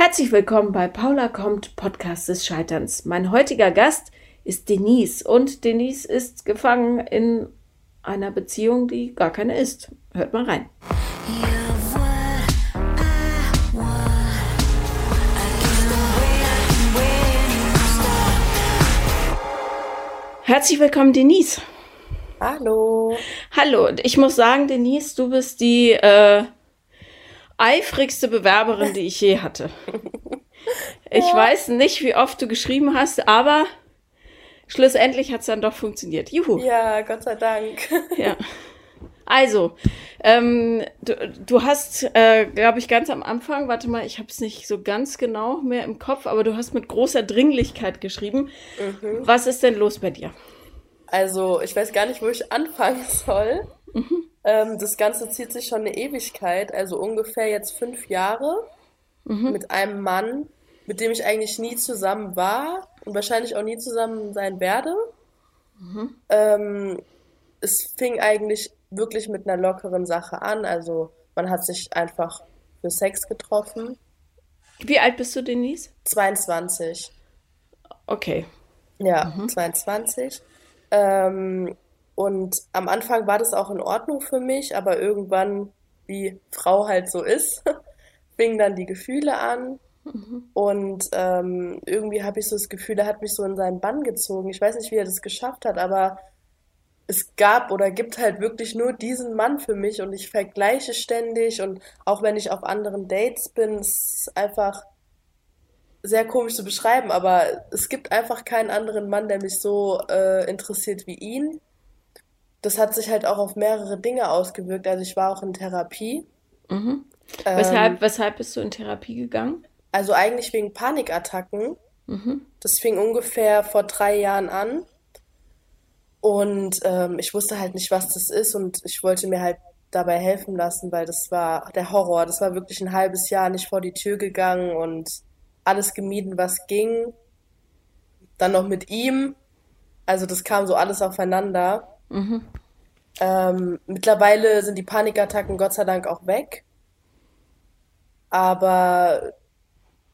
Herzlich willkommen bei Paula kommt, Podcast des Scheiterns. Mein heutiger Gast ist Denise und Denise ist gefangen in einer Beziehung, die gar keine ist. Hört mal rein. Herzlich willkommen, Denise. Hallo. Hallo, ich muss sagen, Denise, du bist die äh, eifrigste Bewerberin, die ich je hatte. Ich ja. weiß nicht, wie oft du geschrieben hast, aber schlussendlich hat es dann doch funktioniert. Juhu. Ja, Gott sei Dank. Ja. Also, ähm, du, du hast, äh, glaube ich, ganz am Anfang, warte mal, ich habe es nicht so ganz genau mehr im Kopf, aber du hast mit großer Dringlichkeit geschrieben. Mhm. Was ist denn los bei dir? Also, ich weiß gar nicht, wo ich anfangen soll. Mhm. Ähm, das Ganze zieht sich schon eine Ewigkeit, also ungefähr jetzt fünf Jahre mhm. mit einem Mann, mit dem ich eigentlich nie zusammen war und wahrscheinlich auch nie zusammen sein werde. Mhm. Ähm, es fing eigentlich wirklich mit einer lockeren Sache an. Also man hat sich einfach für Sex getroffen. Wie alt bist du, Denise? 22. Okay. Ja, mhm. 22. Ähm, und am Anfang war das auch in Ordnung für mich, aber irgendwann, wie Frau halt so ist, fingen dann die Gefühle an. Mhm. Und ähm, irgendwie habe ich so das Gefühl, er hat mich so in seinen Bann gezogen. Ich weiß nicht, wie er das geschafft hat, aber es gab oder gibt halt wirklich nur diesen Mann für mich und ich vergleiche ständig und auch wenn ich auf anderen Dates bin, es ist einfach sehr komisch zu beschreiben, aber es gibt einfach keinen anderen Mann, der mich so äh, interessiert wie ihn. Das hat sich halt auch auf mehrere Dinge ausgewirkt. Also ich war auch in Therapie. Mhm. Weshalb, ähm, weshalb bist du in Therapie gegangen? Also eigentlich wegen Panikattacken. Mhm. Das fing ungefähr vor drei Jahren an. Und ähm, ich wusste halt nicht, was das ist und ich wollte mir halt dabei helfen lassen, weil das war der Horror. Das war wirklich ein halbes Jahr nicht vor die Tür gegangen und alles gemieden, was ging. Dann noch mit ihm. Also das kam so alles aufeinander. Mhm. Ähm, mittlerweile sind die Panikattacken Gott sei Dank auch weg. Aber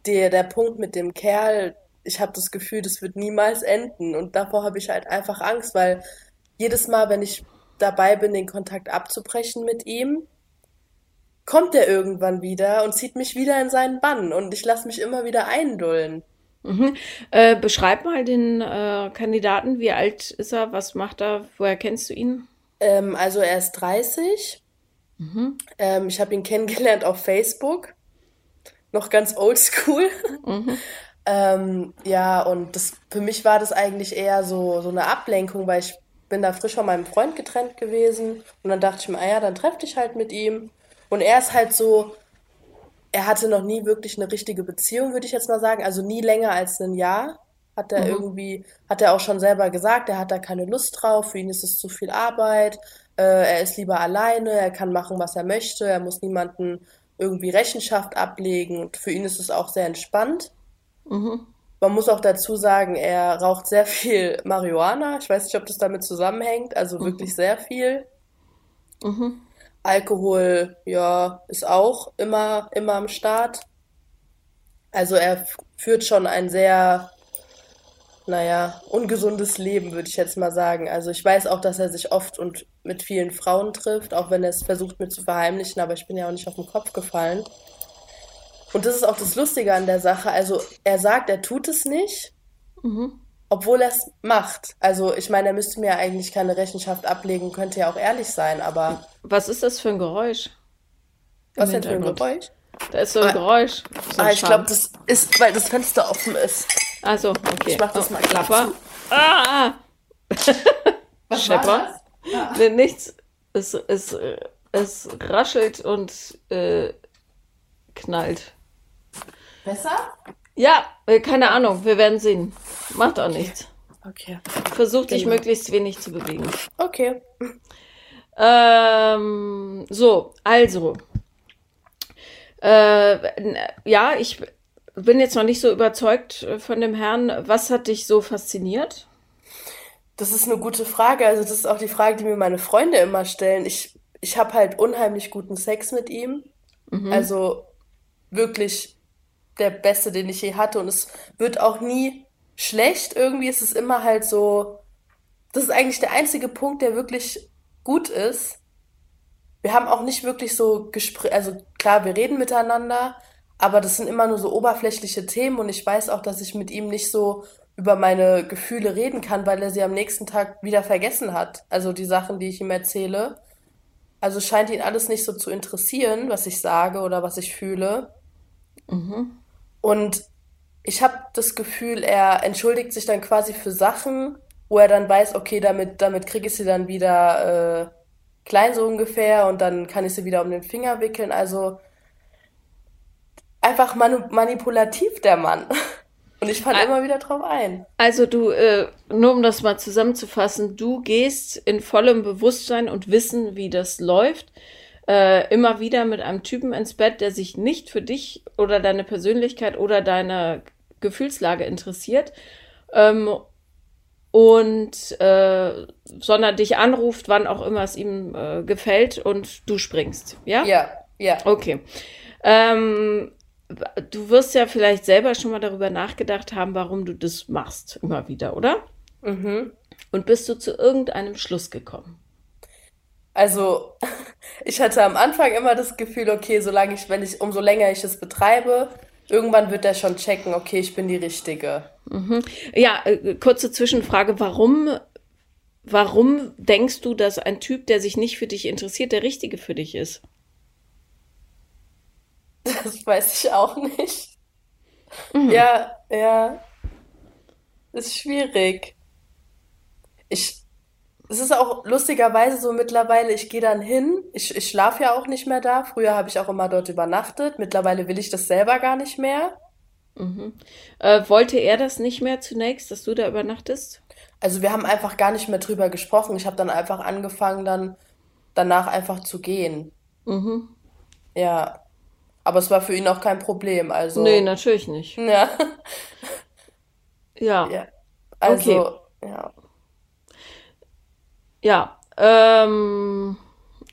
der, der Punkt mit dem Kerl, ich habe das Gefühl, das wird niemals enden. Und davor habe ich halt einfach Angst, weil jedes Mal, wenn ich dabei bin, den Kontakt abzubrechen mit ihm, kommt er irgendwann wieder und zieht mich wieder in seinen Bann und ich lasse mich immer wieder eindullen. Mhm. Äh, beschreib mal den äh, Kandidaten. Wie alt ist er? Was macht er? Woher kennst du ihn? Ähm, also er ist 30. Mhm. Ähm, ich habe ihn kennengelernt auf Facebook. Noch ganz oldschool. Mhm. Ähm, ja, und das, für mich war das eigentlich eher so, so eine Ablenkung, weil ich bin da frisch von meinem Freund getrennt gewesen. Und dann dachte ich mir, ah ja, dann treff dich halt mit ihm. Und er ist halt so, er hatte noch nie wirklich eine richtige Beziehung, würde ich jetzt mal sagen. Also nie länger als ein Jahr. Hat er mhm. irgendwie, hat er auch schon selber gesagt, er hat da keine Lust drauf, für ihn ist es zu viel Arbeit, äh, er ist lieber alleine, er kann machen, was er möchte, er muss niemanden irgendwie Rechenschaft ablegen und für ihn ist es auch sehr entspannt. Mhm. Man muss auch dazu sagen, er raucht sehr viel Marihuana. Ich weiß nicht, ob das damit zusammenhängt. Also mhm. wirklich sehr viel. Mhm. Alkohol, ja, ist auch immer, immer am Start. Also er führt schon ein sehr, naja, ungesundes Leben, würde ich jetzt mal sagen. Also ich weiß auch, dass er sich oft und mit vielen Frauen trifft, auch wenn er es versucht mir zu verheimlichen, aber ich bin ja auch nicht auf den Kopf gefallen. Und das ist auch das Lustige an der Sache. Also er sagt, er tut es nicht, mhm. Obwohl er es macht. Also ich meine, er müsste mir eigentlich keine Rechenschaft ablegen, könnte ja auch ehrlich sein, aber. Was ist das für ein Geräusch? Was denn für ein Geräusch? Da ist so ein ah, Geräusch. So ah, ich glaube, das ist, weil das Fenster offen ist. Also, okay. Ich mach das oh, mal klapper. Ah! Was Schepper. War das? Ah. Nee, nichts. Es, es, es raschelt und äh, knallt. Besser? Ja, äh, keine Ahnung. Wir werden sehen. Macht auch nichts. Okay. Versuch dich genau. möglichst wenig zu bewegen. Okay. Ähm, so, also. Äh, ja, ich bin jetzt noch nicht so überzeugt von dem Herrn. Was hat dich so fasziniert? Das ist eine gute Frage. Also, das ist auch die Frage, die mir meine Freunde immer stellen. Ich, ich habe halt unheimlich guten Sex mit ihm. Mhm. Also wirklich der beste, den ich je hatte. Und es wird auch nie schlecht. Irgendwie ist es immer halt so. Das ist eigentlich der einzige Punkt, der wirklich gut ist. Wir haben auch nicht wirklich so Gespräche, also klar, wir reden miteinander, aber das sind immer nur so oberflächliche Themen und ich weiß auch, dass ich mit ihm nicht so über meine Gefühle reden kann, weil er sie am nächsten Tag wieder vergessen hat. Also die Sachen, die ich ihm erzähle. Also scheint ihn alles nicht so zu interessieren, was ich sage oder was ich fühle. Mhm. Und ich habe das Gefühl, er entschuldigt sich dann quasi für Sachen, wo er dann weiß, okay, damit, damit kriege ich sie dann wieder äh, klein so ungefähr und dann kann ich sie wieder um den Finger wickeln. Also einfach manu manipulativ der Mann. Und ich falle immer wieder drauf ein. Also du, äh, nur um das mal zusammenzufassen, du gehst in vollem Bewusstsein und Wissen, wie das läuft, äh, immer wieder mit einem Typen ins Bett, der sich nicht für dich oder deine Persönlichkeit oder deine Gefühlslage interessiert. Ähm, und äh, sondern dich anruft, wann auch immer es ihm äh, gefällt und du springst, ja? Ja, ja. Okay. Ähm, du wirst ja vielleicht selber schon mal darüber nachgedacht haben, warum du das machst, immer wieder, oder? Mhm. Und bist du zu irgendeinem Schluss gekommen? Also, ich hatte am Anfang immer das Gefühl, okay, solange ich, wenn ich, umso länger ich es betreibe, irgendwann wird er schon checken, okay, ich bin die Richtige. Mhm. Ja, äh, kurze Zwischenfrage, warum, warum denkst du, dass ein Typ, der sich nicht für dich interessiert, der Richtige für dich ist? Das weiß ich auch nicht. Mhm. Ja, ja. Ist schwierig. Ich, es ist auch lustigerweise so mittlerweile, ich gehe dann hin, ich, ich schlafe ja auch nicht mehr da. Früher habe ich auch immer dort übernachtet. Mittlerweile will ich das selber gar nicht mehr. Mhm. Äh, wollte er das nicht mehr zunächst, dass du da übernachtest? Also wir haben einfach gar nicht mehr drüber gesprochen. Ich habe dann einfach angefangen, dann danach einfach zu gehen. Mhm. Ja. Aber es war für ihn auch kein Problem, also. Nee, natürlich nicht. Ja. Ja. ja. Also, okay. ja. Ja, ähm,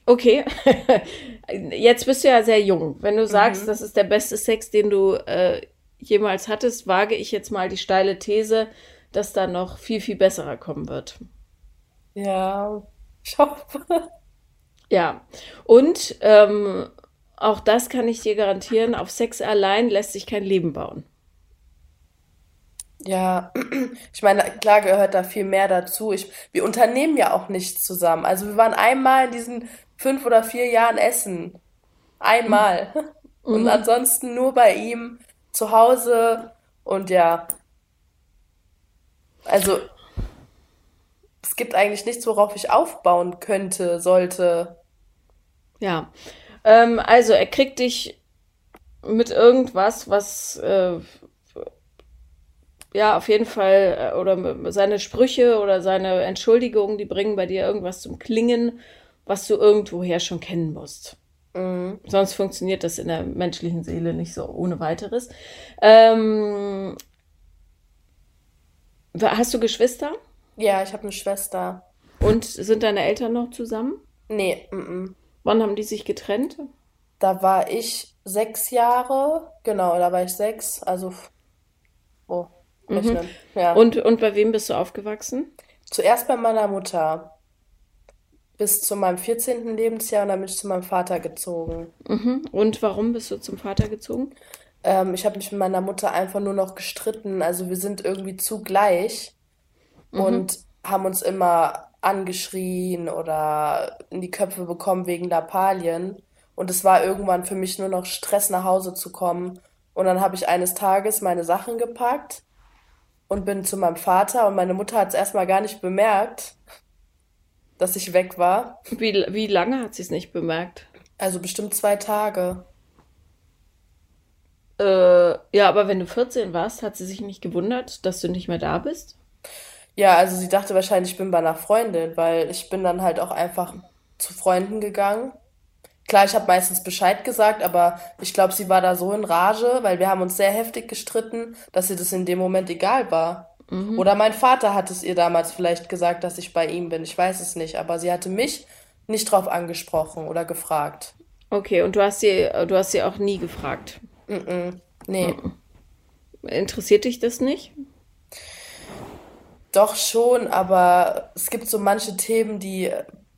okay. Jetzt bist du ja sehr jung. Wenn du sagst, mhm. das ist der beste Sex, den du äh, jemals hattest, wage ich jetzt mal die steile These, dass da noch viel, viel besserer kommen wird. Ja, ich hoffe. Ja, und ähm, auch das kann ich dir garantieren, auf Sex allein lässt sich kein Leben bauen. Ja, ich meine, klar gehört da viel mehr dazu. Ich, wir unternehmen ja auch nichts zusammen. Also wir waren einmal in diesen fünf oder vier Jahren essen. Einmal. Mhm. Und ansonsten nur bei ihm zu Hause und ja. Also es gibt eigentlich nichts, worauf ich aufbauen könnte, sollte. Ja, ähm, also er kriegt dich mit irgendwas, was äh, ja auf jeden Fall äh, oder seine Sprüche oder seine Entschuldigungen, die bringen bei dir irgendwas zum Klingen, was du irgendwoher schon kennen musst. Mhm. Sonst funktioniert das in der menschlichen Seele nicht so ohne weiteres. Ähm, hast du Geschwister? Ja, ich habe eine Schwester. Und sind deine Eltern noch zusammen? Nee, m, -m. Wann haben die sich getrennt? Da war ich sechs Jahre, genau, da war ich sechs, also oh. Mhm. Ja. Und, und bei wem bist du aufgewachsen? Zuerst bei meiner Mutter. Bis zu meinem 14. Lebensjahr und dann bin ich zu meinem Vater gezogen. Mhm. Und warum bist du zum Vater gezogen? Ähm, ich habe mich mit meiner Mutter einfach nur noch gestritten. Also wir sind irgendwie zu gleich mhm. und haben uns immer angeschrien oder in die Köpfe bekommen wegen Lappalien. Und es war irgendwann für mich nur noch Stress, nach Hause zu kommen. Und dann habe ich eines Tages meine Sachen gepackt und bin zu meinem Vater. Und meine Mutter hat es erstmal gar nicht bemerkt, dass ich weg war. Wie, wie lange hat sie es nicht bemerkt? Also bestimmt zwei Tage. Äh, ja, aber wenn du 14 warst, hat sie sich nicht gewundert, dass du nicht mehr da bist? Ja, also sie dachte wahrscheinlich, ich bin bei einer Freundin, weil ich bin dann halt auch einfach zu Freunden gegangen. Klar, ich habe meistens Bescheid gesagt, aber ich glaube, sie war da so in Rage, weil wir haben uns sehr heftig gestritten, dass ihr das in dem Moment egal war. Mhm. Oder mein Vater hat es ihr damals vielleicht gesagt, dass ich bei ihm bin. Ich weiß es nicht, aber sie hatte mich nicht drauf angesprochen oder gefragt. Okay, und du hast sie, du hast sie auch nie gefragt. Mm -mm. Nee. Interessiert dich das nicht? Doch schon, aber es gibt so manche Themen, die,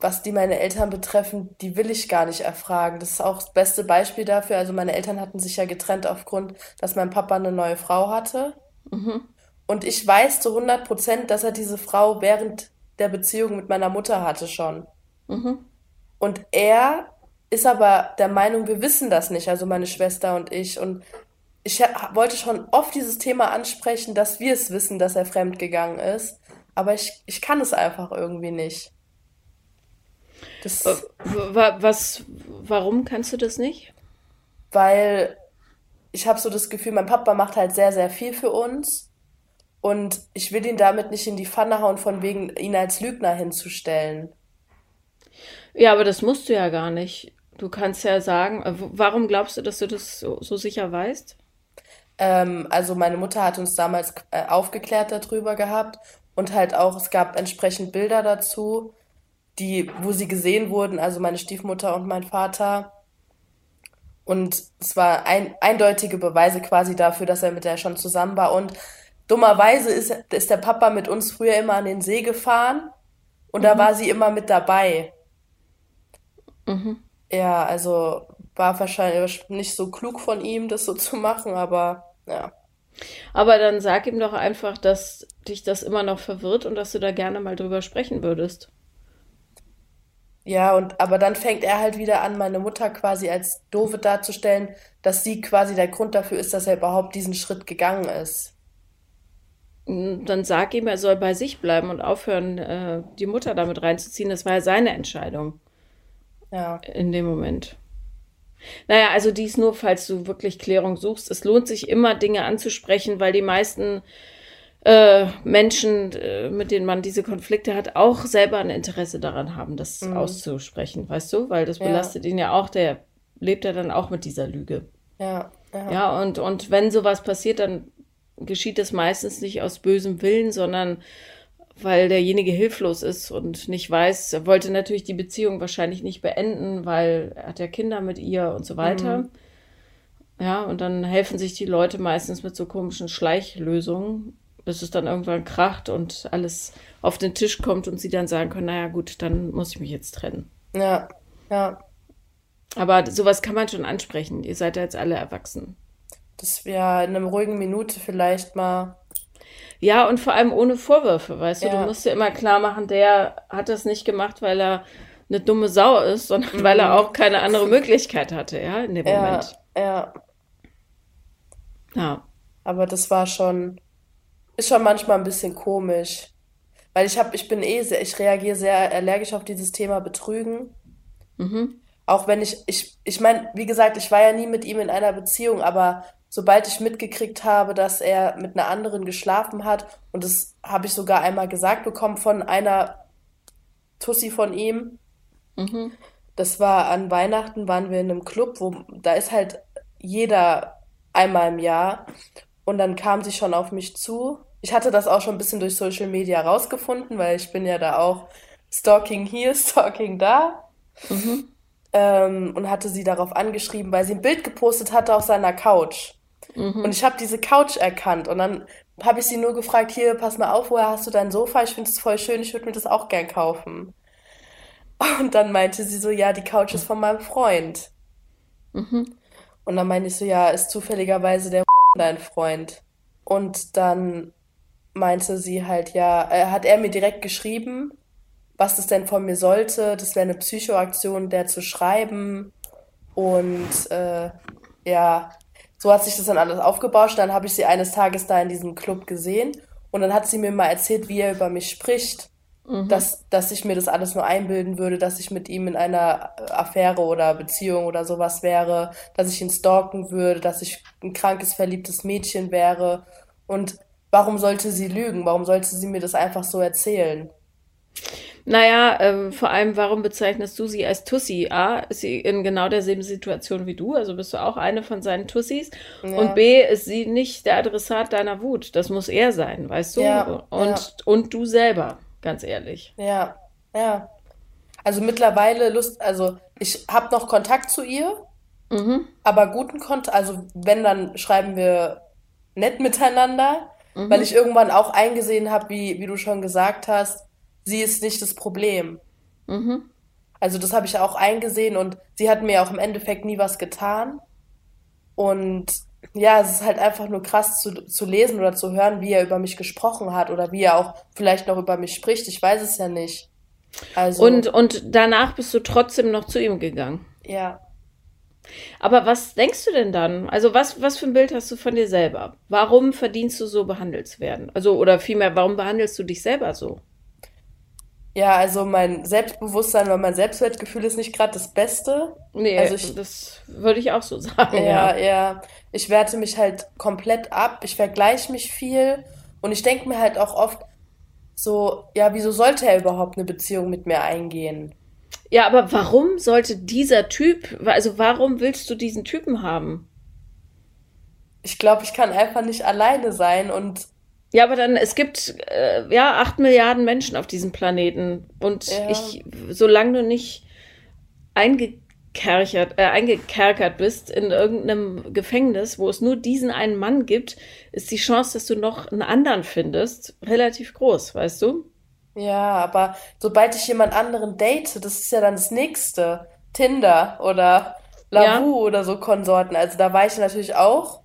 was die meine Eltern betreffen, die will ich gar nicht erfragen. Das ist auch das beste Beispiel dafür. Also meine Eltern hatten sich ja getrennt aufgrund, dass mein Papa eine neue Frau hatte. Und ich weiß zu 100 Prozent, dass er diese Frau während der Beziehung mit meiner Mutter hatte schon. Und er ist aber der Meinung, wir wissen das nicht, also meine Schwester und ich. Und ich wollte schon oft dieses Thema ansprechen, dass wir es wissen, dass er fremdgegangen ist. Aber ich, ich kann es einfach irgendwie nicht. Das, äh, was, warum kannst du das nicht? Weil ich habe so das Gefühl, mein Papa macht halt sehr, sehr viel für uns. Und ich will ihn damit nicht in die Pfanne hauen, von wegen ihn als Lügner hinzustellen. Ja, aber das musst du ja gar nicht. Du kannst ja sagen, äh, warum glaubst du, dass du das so, so sicher weißt? Ähm, also meine Mutter hat uns damals äh, aufgeklärt darüber gehabt und halt auch, es gab entsprechend Bilder dazu, die, wo sie gesehen wurden, also meine Stiefmutter und mein Vater. Und es war ein, eindeutige Beweise quasi dafür, dass er mit der schon zusammen war. Und dummerweise ist, ist der Papa mit uns früher immer an den See gefahren und mhm. da war sie immer mit dabei. Mhm. Ja, also war wahrscheinlich nicht so klug von ihm, das so zu machen, aber ja. Aber dann sag ihm doch einfach, dass dich das immer noch verwirrt und dass du da gerne mal drüber sprechen würdest. Ja, und aber dann fängt er halt wieder an, meine Mutter quasi als doofe darzustellen, dass sie quasi der Grund dafür ist, dass er überhaupt diesen Schritt gegangen ist. Dann sag ihm, er soll bei sich bleiben und aufhören, äh, die Mutter damit reinzuziehen. Das war ja seine Entscheidung. Ja. In dem Moment. Naja, also dies nur, falls du wirklich Klärung suchst. Es lohnt sich immer, Dinge anzusprechen, weil die meisten äh, Menschen, äh, mit denen man diese Konflikte hat, auch selber ein Interesse daran haben, das mhm. auszusprechen, weißt du? Weil das belastet ja. ihn ja auch, der lebt ja dann auch mit dieser Lüge. Ja. Ja, ja und, und wenn sowas passiert, dann geschieht es meistens nicht aus bösem Willen, sondern weil derjenige hilflos ist und nicht weiß, er wollte natürlich die Beziehung wahrscheinlich nicht beenden, weil er hat ja Kinder mit ihr und so weiter. Mhm. Ja, und dann helfen sich die Leute meistens mit so komischen Schleichlösungen, bis es dann irgendwann kracht und alles auf den Tisch kommt und sie dann sagen können, naja gut, dann muss ich mich jetzt trennen. Ja, ja. Aber sowas kann man schon ansprechen. Ihr seid ja jetzt alle erwachsen. Das wäre in einer ruhigen Minute vielleicht mal ja, und vor allem ohne Vorwürfe, weißt du, ja. du musst dir immer klar machen, der hat das nicht gemacht, weil er eine dumme Sau ist, sondern mhm. weil er auch keine andere Möglichkeit hatte, ja, in dem ja, Moment. Ja. Ja. Aber das war schon, ist schon manchmal ein bisschen komisch. Weil ich habe, ich bin eh sehr, ich reagiere sehr allergisch auf dieses Thema Betrügen. Mhm. Auch wenn ich, ich, ich meine, wie gesagt, ich war ja nie mit ihm in einer Beziehung, aber sobald ich mitgekriegt habe, dass er mit einer anderen geschlafen hat, und das habe ich sogar einmal gesagt bekommen von einer Tussi von ihm. Mhm. Das war an Weihnachten, waren wir in einem Club, wo da ist halt jeder einmal im Jahr. Und dann kam sie schon auf mich zu. Ich hatte das auch schon ein bisschen durch Social Media rausgefunden, weil ich bin ja da auch Stalking hier, Stalking da. Mhm. Ähm, und hatte sie darauf angeschrieben, weil sie ein Bild gepostet hatte auf seiner Couch. Mhm. Und ich habe diese Couch erkannt und dann habe ich sie nur gefragt, hier, pass mal auf, woher hast du dein Sofa? Ich finde es voll schön, ich würde mir das auch gern kaufen. Und dann meinte sie so, ja, die Couch ist von meinem Freund. Mhm. Und dann meinte ich so, ja, ist zufälligerweise der dein Freund. Und dann meinte sie halt, ja, äh, hat er mir direkt geschrieben, was das denn von mir sollte. Das wäre eine Psychoaktion, der zu schreiben. Und äh, ja, so hat sich das dann alles aufgebauscht. Dann habe ich sie eines Tages da in diesem Club gesehen und dann hat sie mir mal erzählt, wie er über mich spricht. Mhm. Dass, dass ich mir das alles nur einbilden würde, dass ich mit ihm in einer Affäre oder Beziehung oder sowas wäre, dass ich ihn stalken würde, dass ich ein krankes, verliebtes Mädchen wäre. Und warum sollte sie lügen? Warum sollte sie mir das einfach so erzählen? Naja, ähm, vor allem, warum bezeichnest du sie als Tussi? A, ist sie in genau derselben Situation wie du, also bist du auch eine von seinen Tussis. Ja. Und B, ist sie nicht der Adressat deiner Wut. Das muss er sein, weißt du? Ja, und, ja. und du selber, ganz ehrlich. Ja, ja. Also mittlerweile Lust, also ich habe noch Kontakt zu ihr. Mhm. Aber guten Kontakt, also wenn, dann schreiben wir nett miteinander, mhm. weil ich irgendwann auch eingesehen habe, wie, wie du schon gesagt hast, sie ist nicht das Problem. Mhm. Also das habe ich auch eingesehen und sie hat mir auch im Endeffekt nie was getan. Und ja, es ist halt einfach nur krass zu, zu lesen oder zu hören, wie er über mich gesprochen hat oder wie er auch vielleicht noch über mich spricht. Ich weiß es ja nicht. Also, und, und danach bist du trotzdem noch zu ihm gegangen. Ja. Aber was denkst du denn dann? Also was, was für ein Bild hast du von dir selber? Warum verdienst du so behandelt zu werden? Also, oder vielmehr, warum behandelst du dich selber so? Ja, also mein Selbstbewusstsein oder mein Selbstwertgefühl ist nicht gerade das Beste. Nee, also ich, das würde ich auch so sagen. Ja, ja, ja. Ich werte mich halt komplett ab. Ich vergleiche mich viel. Und ich denke mir halt auch oft so, ja, wieso sollte er überhaupt eine Beziehung mit mir eingehen? Ja, aber warum sollte dieser Typ, also warum willst du diesen Typen haben? Ich glaube, ich kann einfach nicht alleine sein und ja, aber dann, es gibt äh, ja acht Milliarden Menschen auf diesem Planeten. Und ja. ich, solange du nicht eingekerchert, äh, eingekerkert bist in irgendeinem Gefängnis, wo es nur diesen einen Mann gibt, ist die Chance, dass du noch einen anderen findest, relativ groß, weißt du? Ja, aber sobald ich jemand anderen date, das ist ja dann das nächste. Tinder oder Lavu ja. oder so Konsorten. Also da war ich natürlich auch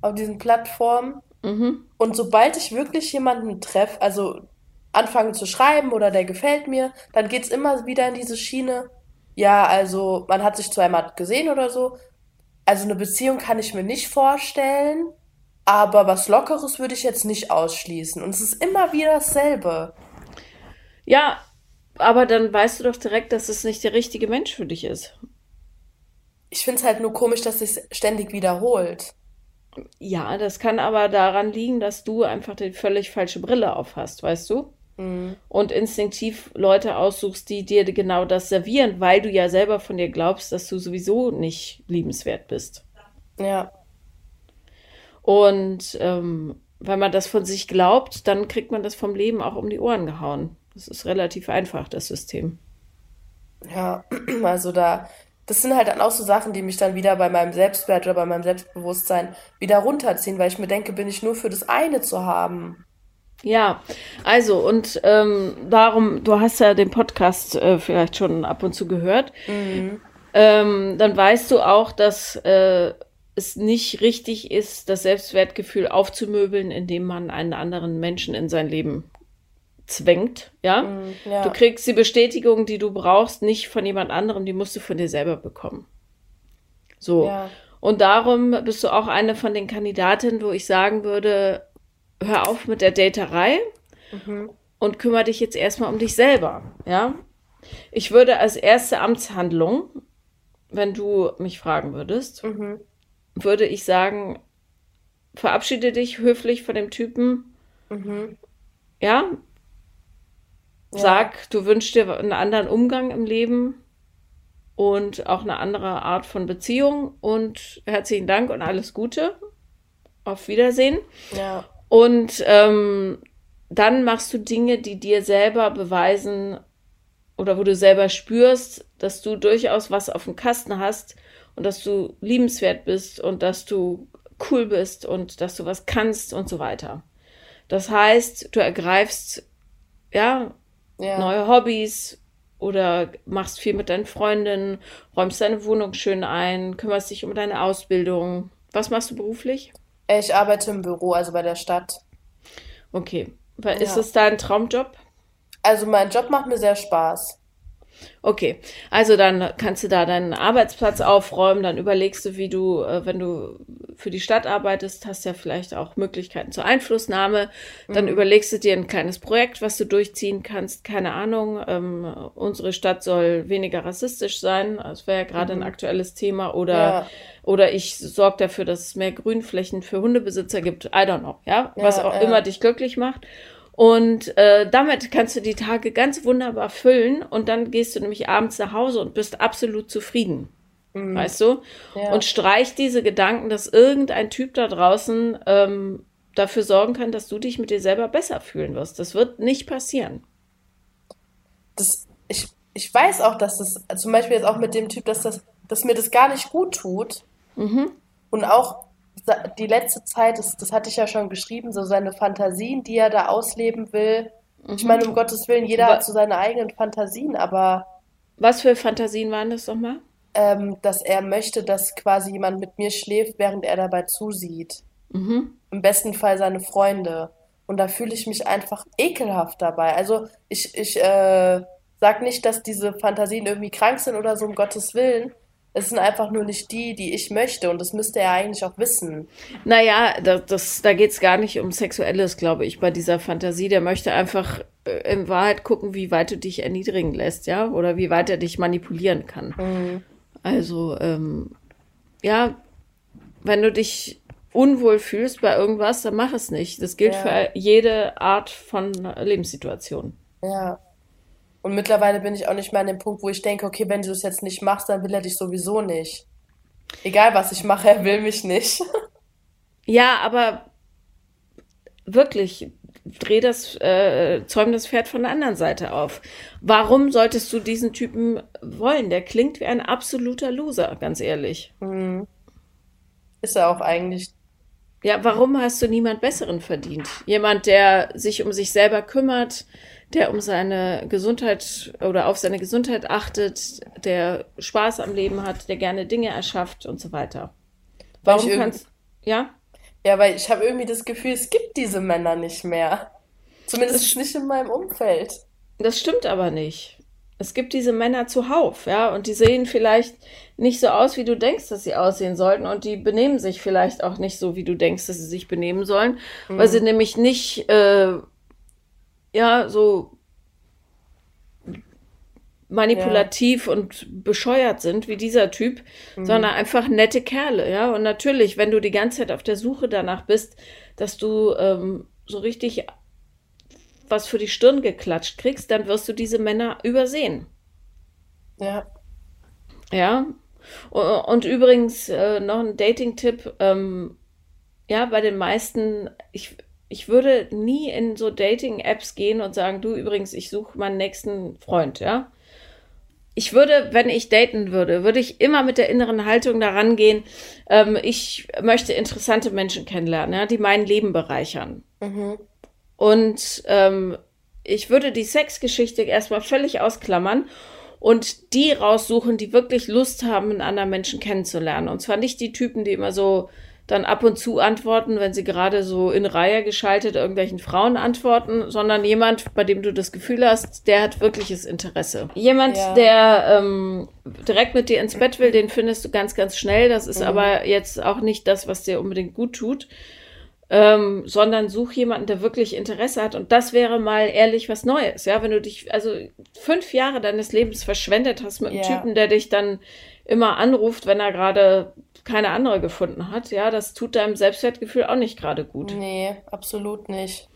auf diesen Plattformen. Mhm. Und sobald ich wirklich jemanden treffe, also anfange zu schreiben oder der gefällt mir, dann geht es immer wieder in diese Schiene. Ja, also man hat sich zweimal gesehen oder so. Also eine Beziehung kann ich mir nicht vorstellen, aber was Lockeres würde ich jetzt nicht ausschließen. Und es ist immer wieder dasselbe. Ja, aber dann weißt du doch direkt, dass es nicht der richtige Mensch für dich ist. Ich finde es halt nur komisch, dass es ständig wiederholt. Ja, das kann aber daran liegen, dass du einfach die völlig falsche Brille auf hast, weißt du? Mhm. Und instinktiv Leute aussuchst, die dir genau das servieren, weil du ja selber von dir glaubst, dass du sowieso nicht liebenswert bist. Ja. Und ähm, wenn man das von sich glaubt, dann kriegt man das vom Leben auch um die Ohren gehauen. Das ist relativ einfach, das System. Ja, also da das sind halt dann auch so Sachen, die mich dann wieder bei meinem Selbstwert oder bei meinem Selbstbewusstsein wieder runterziehen, weil ich mir denke, bin ich nur für das eine zu haben. Ja, also und ähm, darum, du hast ja den Podcast äh, vielleicht schon ab und zu gehört, mhm. ähm, dann weißt du auch, dass äh, es nicht richtig ist, das Selbstwertgefühl aufzumöbeln, indem man einen anderen Menschen in sein Leben zwängt, ja? Mm, ja? Du kriegst die Bestätigung, die du brauchst, nicht von jemand anderem, die musst du von dir selber bekommen. So. Ja. Und darum bist du auch eine von den Kandidatinnen, wo ich sagen würde, hör auf mit der Daterei mhm. und kümmere dich jetzt erstmal um dich selber, ja? Ich würde als erste Amtshandlung, wenn du mich fragen würdest, mhm. würde ich sagen, verabschiede dich höflich von dem Typen. Mhm. Ja, Sag, du wünschst dir einen anderen Umgang im Leben und auch eine andere Art von Beziehung und herzlichen Dank und alles Gute. Auf Wiedersehen. Ja. Und ähm, dann machst du Dinge, die dir selber beweisen oder wo du selber spürst, dass du durchaus was auf dem Kasten hast und dass du liebenswert bist und dass du cool bist und dass du was kannst und so weiter. Das heißt, du ergreifst ja ja. neue Hobbys oder machst viel mit deinen Freundinnen, räumst deine Wohnung schön ein, kümmerst dich um deine Ausbildung. Was machst du beruflich? Ich arbeite im Büro, also bei der Stadt. Okay. Ist ja. es dein Traumjob? Also mein Job macht mir sehr Spaß. Okay, also dann kannst du da deinen Arbeitsplatz aufräumen, dann überlegst du, wie du, äh, wenn du für die Stadt arbeitest, hast ja vielleicht auch Möglichkeiten zur Einflussnahme. Dann mhm. überlegst du dir ein kleines Projekt, was du durchziehen kannst. Keine Ahnung, ähm, unsere Stadt soll weniger rassistisch sein. Das wäre ja gerade mhm. ein aktuelles Thema. Oder, ja. oder ich sorge dafür, dass es mehr Grünflächen für Hundebesitzer gibt. I don't know, ja, ja was auch ja. immer dich glücklich macht. Und äh, damit kannst du die Tage ganz wunderbar füllen und dann gehst du nämlich abends nach Hause und bist absolut zufrieden. Mhm. Weißt du? Ja. Und streich diese Gedanken, dass irgendein Typ da draußen ähm, dafür sorgen kann, dass du dich mit dir selber besser fühlen wirst. Das wird nicht passieren. Das, ich, ich weiß auch, dass das, zum Beispiel jetzt auch mit dem Typ, dass das dass mir das gar nicht gut tut. Mhm. Und auch die letzte Zeit, das, das hatte ich ja schon geschrieben, so seine Fantasien, die er da ausleben will. Mhm. Ich meine, um Gottes Willen, jeder aber, hat so seine eigenen Fantasien, aber. Was für Fantasien waren das nochmal? Ähm, dass er möchte, dass quasi jemand mit mir schläft, während er dabei zusieht. Mhm. Im besten Fall seine Freunde. Und da fühle ich mich einfach ekelhaft dabei. Also ich, ich äh, sag nicht, dass diese Fantasien irgendwie krank sind oder so, um Gottes Willen. Es sind einfach nur nicht die, die ich möchte. Und das müsste er eigentlich auch wissen. Naja, das, das, da geht es gar nicht um Sexuelles, glaube ich, bei dieser Fantasie. Der möchte einfach äh, in Wahrheit gucken, wie weit du dich erniedrigen lässt, ja? Oder wie weit er dich manipulieren kann. Mhm. Also, ähm, ja, wenn du dich unwohl fühlst bei irgendwas, dann mach es nicht. Das gilt ja. für jede Art von Lebenssituation. Ja. Und mittlerweile bin ich auch nicht mehr an dem Punkt, wo ich denke, okay, wenn du es jetzt nicht machst, dann will er dich sowieso nicht. Egal was ich mache, er will mich nicht. Ja, aber wirklich, dreh das, äh, zäum das Pferd von der anderen Seite auf. Warum solltest du diesen Typen wollen? Der klingt wie ein absoluter Loser, ganz ehrlich. Mhm. Ist er auch eigentlich. Ja, warum hast du niemand Besseren verdient? Jemand, der sich um sich selber kümmert, der um seine Gesundheit oder auf seine Gesundheit achtet, der Spaß am Leben hat, der gerne Dinge erschafft und so weiter. Warum kannst ja? Ja, weil ich habe irgendwie das Gefühl, es gibt diese Männer nicht mehr. Zumindest das, nicht in meinem Umfeld. Das stimmt aber nicht. Es gibt diese Männer zuhauf, ja, und die sehen vielleicht nicht so aus, wie du denkst, dass sie aussehen sollten, und die benehmen sich vielleicht auch nicht so, wie du denkst, dass sie sich benehmen sollen, mhm. weil sie nämlich nicht äh, ja, so manipulativ ja. und bescheuert sind wie dieser Typ, mhm. sondern einfach nette Kerle, ja. Und natürlich, wenn du die ganze Zeit auf der Suche danach bist, dass du ähm, so richtig was für die Stirn geklatscht kriegst, dann wirst du diese Männer übersehen. Ja. Ja. Und, übrigens äh, noch ein Dating-Tipp. Ähm, ja, bei den meisten, ich, ich würde nie in so Dating-Apps gehen und sagen, du übrigens, ich suche meinen nächsten Freund, ja. Ich würde, wenn ich daten würde, würde ich immer mit der inneren Haltung daran gehen, ähm, ich möchte interessante Menschen kennenlernen, ja, die mein Leben bereichern. Mhm. Und ähm, ich würde die Sexgeschichte erstmal völlig ausklammern und die raussuchen, die wirklich Lust haben, einen anderen Menschen kennenzulernen. Und zwar nicht die Typen, die immer so dann ab und zu antworten, wenn sie gerade so in Reihe geschaltet irgendwelchen Frauen antworten, sondern jemand, bei dem du das Gefühl hast, der hat wirkliches Interesse. Jemand, ja. der ähm, direkt mit dir ins Bett will, den findest du ganz, ganz schnell. Das ist mhm. aber jetzt auch nicht das, was dir unbedingt gut tut. Ähm, sondern such jemanden, der wirklich Interesse hat. Und das wäre mal ehrlich was Neues. Ja, wenn du dich, also fünf Jahre deines Lebens verschwendet hast mit einem ja. Typen, der dich dann immer anruft, wenn er gerade keine andere gefunden hat, ja, das tut deinem Selbstwertgefühl auch nicht gerade gut. Nee, absolut nicht.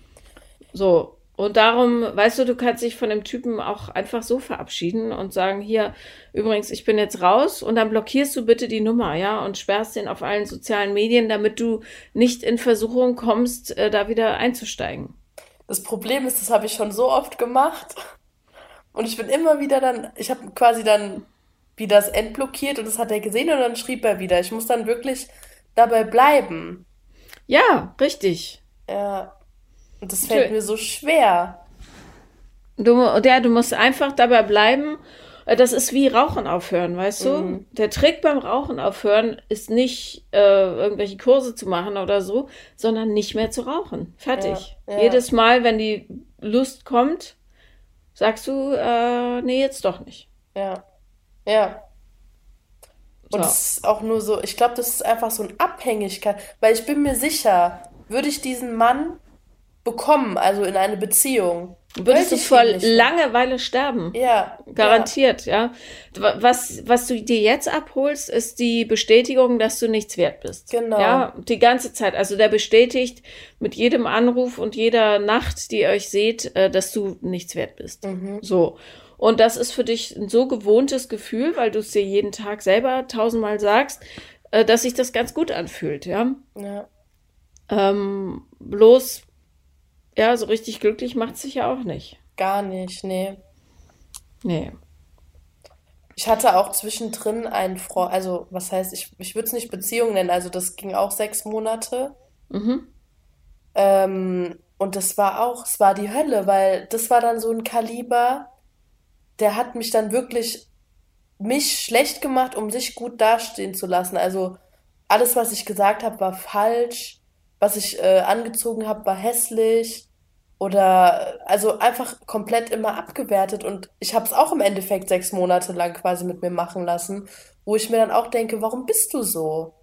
So. Und darum, weißt du, du kannst dich von dem Typen auch einfach so verabschieden und sagen, hier, übrigens, ich bin jetzt raus und dann blockierst du bitte die Nummer, ja, und sperrst den auf allen sozialen Medien, damit du nicht in Versuchung kommst, äh, da wieder einzusteigen. Das Problem ist, das habe ich schon so oft gemacht. Und ich bin immer wieder dann, ich habe quasi dann wie das entblockiert und das hat er gesehen und dann schrieb er wieder. Ich muss dann wirklich dabei bleiben. Ja, richtig. Ja. Und das fällt mir so schwer. Du, ja, du musst einfach dabei bleiben. Äh, das ist wie Rauchen aufhören, weißt du? Mhm. Der Trick beim Rauchen aufhören ist nicht äh, irgendwelche Kurse zu machen oder so, sondern nicht mehr zu rauchen. Fertig. Ja, ja. Jedes Mal, wenn die Lust kommt, sagst du, äh, nee, jetzt doch nicht. Ja. Ja. Und es ja. ist auch nur so, ich glaube, das ist einfach so eine Abhängigkeit, weil ich bin mir sicher, würde ich diesen Mann bekommen, also in eine Beziehung, würdest du vor Langeweile sterben. Ja. Garantiert, ja. ja. Was, was du dir jetzt abholst, ist die Bestätigung, dass du nichts wert bist. Genau. Ja, die ganze Zeit. Also der bestätigt mit jedem Anruf und jeder Nacht, die ihr euch seht, äh, dass du nichts wert bist. Mhm. So. Und das ist für dich ein so gewohntes Gefühl, weil du es dir jeden Tag selber tausendmal sagst, äh, dass sich das ganz gut anfühlt, ja. Ja. Ähm, bloß, ja, so richtig glücklich macht es sich ja auch nicht. Gar nicht, nee. Nee. Ich hatte auch zwischendrin einen Freund, also was heißt, ich, ich würde es nicht Beziehung nennen, also das ging auch sechs Monate. Mhm. Ähm, und das war auch, es war die Hölle, weil das war dann so ein Kaliber, der hat mich dann wirklich mich schlecht gemacht, um sich gut dastehen zu lassen. Also alles, was ich gesagt habe, war falsch. Was ich äh, angezogen habe, war hässlich. Oder also einfach komplett immer abgewertet. Und ich habe es auch im Endeffekt sechs Monate lang quasi mit mir machen lassen, wo ich mir dann auch denke, warum bist du so?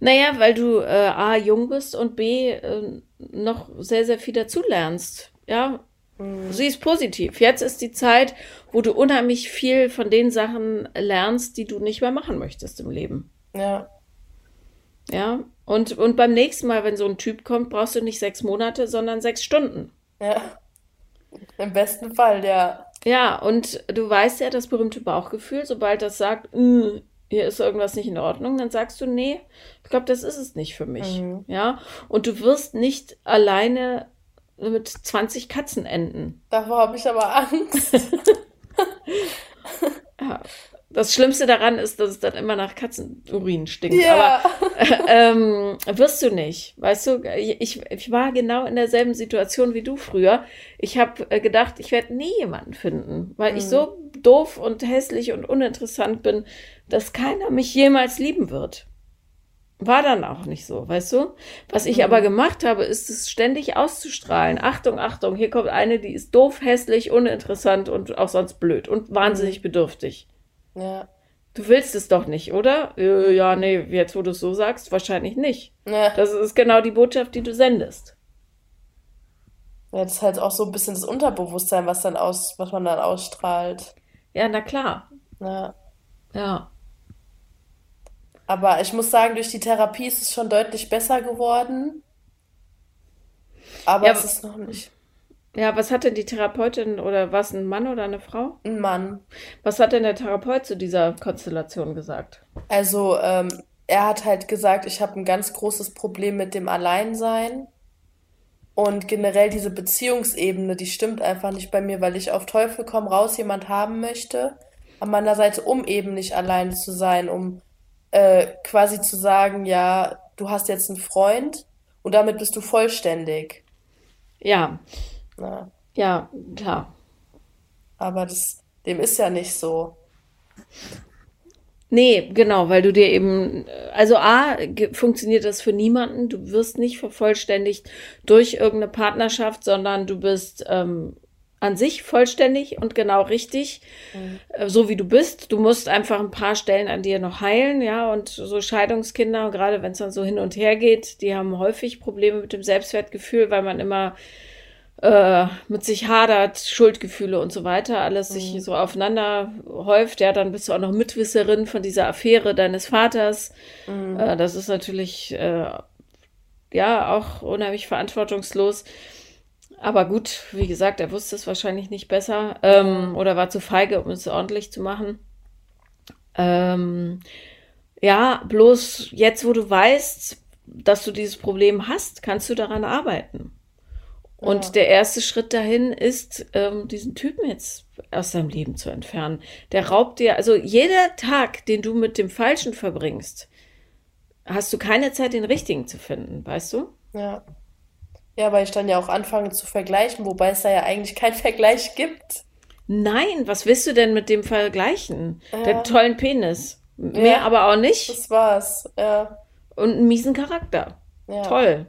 Naja, weil du äh, A, jung bist und B, äh, noch sehr, sehr viel dazulernst. Ja, mhm. sie ist positiv. Jetzt ist die Zeit, wo du unheimlich viel von den Sachen lernst, die du nicht mehr machen möchtest im Leben. Ja. Ja, und, und beim nächsten Mal, wenn so ein Typ kommt, brauchst du nicht sechs Monate, sondern sechs Stunden. Ja. Im besten Fall, ja. Ja, und du weißt ja das berühmte Bauchgefühl, sobald das sagt, hm, hier ist irgendwas nicht in Ordnung, dann sagst du, nee, ich glaube, das ist es nicht für mich. Mhm. Ja, und du wirst nicht alleine mit 20 Katzen enden. Davor habe ich aber Angst. ja. Das Schlimmste daran ist, dass es dann immer nach Katzenurin stinkt. Ja. Aber äh, ähm, wirst du nicht. Weißt du, ich, ich war genau in derselben Situation wie du früher. Ich habe äh, gedacht, ich werde nie jemanden finden, weil mhm. ich so doof und hässlich und uninteressant bin, dass keiner mich jemals lieben wird. War dann auch nicht so, weißt du? Was ich mhm. aber gemacht habe, ist es ständig auszustrahlen. Achtung, Achtung, hier kommt eine, die ist doof, hässlich, uninteressant und auch sonst blöd und wahnsinnig mhm. bedürftig. Ja. Du willst es doch nicht, oder? Äh, ja, nee, jetzt wo du es so sagst, wahrscheinlich nicht. Ja. Das ist genau die Botschaft, die du sendest. Ja, das ist halt auch so ein bisschen das Unterbewusstsein, was dann aus, was man dann ausstrahlt. Ja, na klar. Ja. Ja. Aber ich muss sagen, durch die Therapie ist es schon deutlich besser geworden. Aber ja, es ist noch nicht. Ja, was hat denn die Therapeutin oder was ein Mann oder eine Frau? Ein Mann. Was hat denn der Therapeut zu dieser Konstellation gesagt? Also, ähm, er hat halt gesagt, ich habe ein ganz großes Problem mit dem Alleinsein. Und generell diese Beziehungsebene, die stimmt einfach nicht bei mir, weil ich auf Teufel komm raus jemand haben möchte an meiner Seite, um eben nicht alleine zu sein, um äh, quasi zu sagen, ja, du hast jetzt einen Freund und damit bist du vollständig. Ja, na. Ja, klar. Aber das, dem ist ja nicht so. Nee, genau, weil du dir eben, also A, funktioniert das für niemanden. Du wirst nicht vervollständigt durch irgendeine Partnerschaft, sondern du bist ähm, an sich vollständig und genau richtig, mhm. Äh, so wie du bist. Du musst einfach ein paar Stellen an dir noch heilen, ja, und so Scheidungskinder, gerade wenn es dann so hin und her geht, die haben häufig Probleme mit dem Selbstwertgefühl, weil man immer äh, mit sich hadert, Schuldgefühle und so weiter, alles mhm. sich so aufeinander häuft. Ja, dann bist du auch noch Mitwisserin von dieser Affäre deines Vaters. Mhm. Äh, das ist natürlich äh, ja auch unheimlich verantwortungslos. Aber gut, wie gesagt, er wusste es wahrscheinlich nicht besser ähm, oder war zu feige, um es ordentlich zu machen. Ähm, ja, bloß jetzt, wo du weißt, dass du dieses Problem hast, kannst du daran arbeiten. Und ja. der erste Schritt dahin ist, ähm, diesen Typen jetzt aus deinem Leben zu entfernen. Der raubt dir, also jeder Tag, den du mit dem Falschen verbringst, hast du keine Zeit, den richtigen zu finden, weißt du? Ja. Ja, weil ich dann ja auch anfange zu vergleichen, wobei es da ja eigentlich keinen Vergleich gibt. Nein, was willst du denn mit dem vergleichen? Ja. Der tollen Penis. Mehr ja, aber auch nicht. Das war's, ja. Und einen miesen Charakter. Ja. Toll.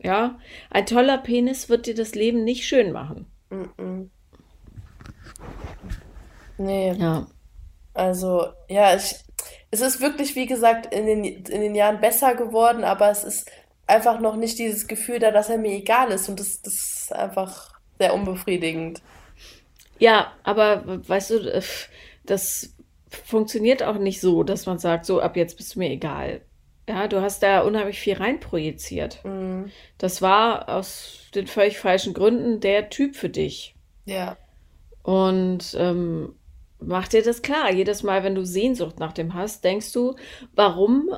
Ja, ein toller Penis wird dir das Leben nicht schön machen. Mm -mm. Nee. Ja. Also, ja, ich, es ist wirklich, wie gesagt, in den, in den Jahren besser geworden, aber es ist einfach noch nicht dieses Gefühl da, dass er mir egal ist. Und das, das ist einfach sehr unbefriedigend. Ja, aber weißt du, das funktioniert auch nicht so, dass man sagt, so ab jetzt bist du mir egal. Ja, du hast da unheimlich viel reinprojiziert. Mhm. Das war aus den völlig falschen Gründen der Typ für dich. Ja. Und ähm, mach dir das klar. Jedes Mal, wenn du Sehnsucht nach dem hast, denkst du, warum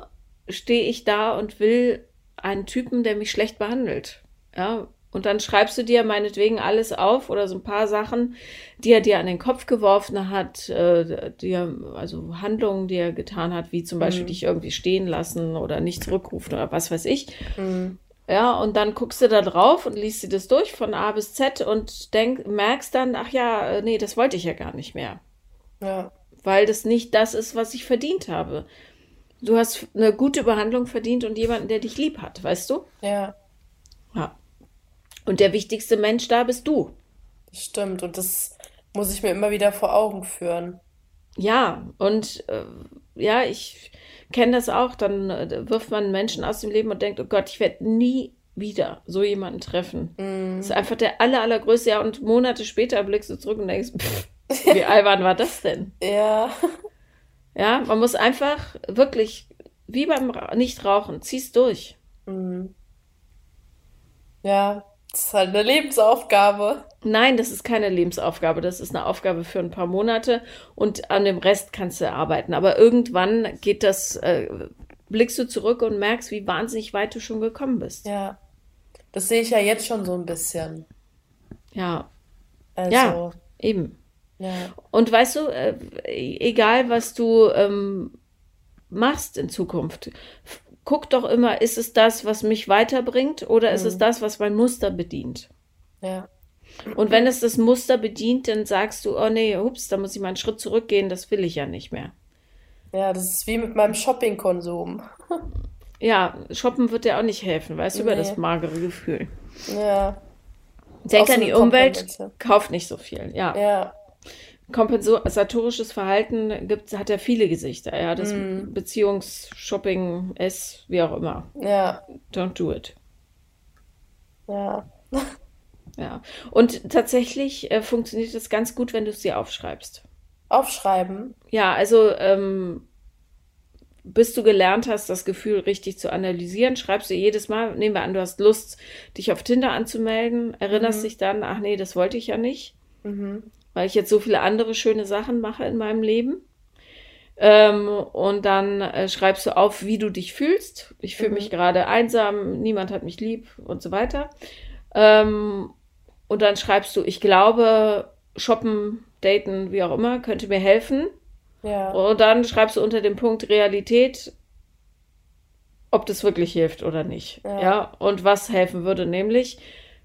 stehe ich da und will einen Typen, der mich schlecht behandelt? Ja, Und dann schreibst du dir meinetwegen alles auf oder so ein paar Sachen, die er dir an den Kopf geworfen hat, äh, die er, also Handlungen, die er getan hat, wie zum Beispiel mhm. dich irgendwie stehen lassen oder nicht zurückrufen oder was weiß ich. Mhm. Ja, und dann guckst du da drauf und liest dir das durch von A bis Z und denk, merkst dann, ach ja, äh, nee, das wollte ich ja gar nicht mehr. Ja. Weil das nicht das ist, was ich verdient habe. Du hast eine gute Behandlung verdient und jemanden, der dich lieb hat, weißt du? Ja. Ja. Und der wichtigste Mensch da bist du. Stimmt. Und das muss ich mir immer wieder vor Augen führen. Ja, und äh, ja, ich kenne das auch. Dann äh, wirft man Menschen aus dem Leben und denkt, oh Gott, ich werde nie wieder so jemanden treffen. Mm. Das ist einfach der aller, allergrößte. Ja, und Monate später blickst du zurück und denkst, pff, wie albern war das denn? Ja. Ja, man muss einfach wirklich, wie beim Nichtrauchen, zieh's durch. Mm. Ja, das ist halt eine Lebensaufgabe. Nein, das ist keine Lebensaufgabe. Das ist eine Aufgabe für ein paar Monate und an dem Rest kannst du arbeiten. Aber irgendwann geht das, äh, blickst du zurück und merkst, wie wahnsinnig weit du schon gekommen bist. Ja. Das sehe ich ja jetzt schon so ein bisschen. Ja. Also. Ja, eben. Ja. Und weißt du, äh, egal was du ähm, machst in Zukunft, guck doch immer, ist es das, was mich weiterbringt oder mhm. ist es mhm. das, was mein Muster bedient? Ja. Und wenn es das Muster bedient, dann sagst du, oh nee, ups, da muss ich mal einen Schritt zurückgehen, das will ich ja nicht mehr. Ja, das ist wie mit meinem Shoppingkonsum. ja, shoppen wird dir auch nicht helfen, weißt du, nee. über das magere Gefühl. Ja. Denk an die Umwelt, kauf nicht so viel, ja. Ja kompensatorisches Verhalten gibt, hat ja viele Gesichter. Ja, das mm. Beziehungsshopping, S, wie auch immer. Ja. Don't do it. Ja. ja. Und tatsächlich äh, funktioniert das ganz gut, wenn du es dir aufschreibst. Aufschreiben? Ja, also ähm, bis du gelernt hast, das Gefühl richtig zu analysieren, schreibst du jedes Mal, nehmen wir an, du hast Lust, dich auf Tinder anzumelden, erinnerst mhm. dich dann, ach nee, das wollte ich ja nicht. Mhm weil ich jetzt so viele andere schöne Sachen mache in meinem Leben. Ähm, und dann äh, schreibst du auf, wie du dich fühlst. Ich fühle mhm. mich gerade einsam, niemand hat mich lieb und so weiter. Ähm, und dann schreibst du, ich glaube, shoppen, daten, wie auch immer, könnte mir helfen. Ja. Und dann schreibst du unter dem Punkt Realität, ob das wirklich hilft oder nicht. Ja. ja. Und was helfen würde, nämlich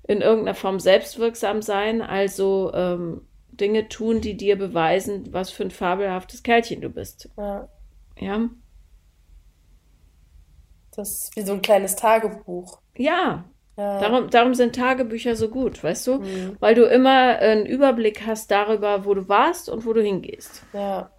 in irgendeiner Form selbstwirksam sein, also ähm, Dinge tun, die dir beweisen, was für ein fabelhaftes Kerlchen du bist. Ja. Ja. Das ist wie so ein kleines Tagebuch. Ja. ja. Darum, darum sind Tagebücher so gut, weißt du? Mhm. Weil du immer einen Überblick hast darüber, wo du warst und wo du hingehst. Ja.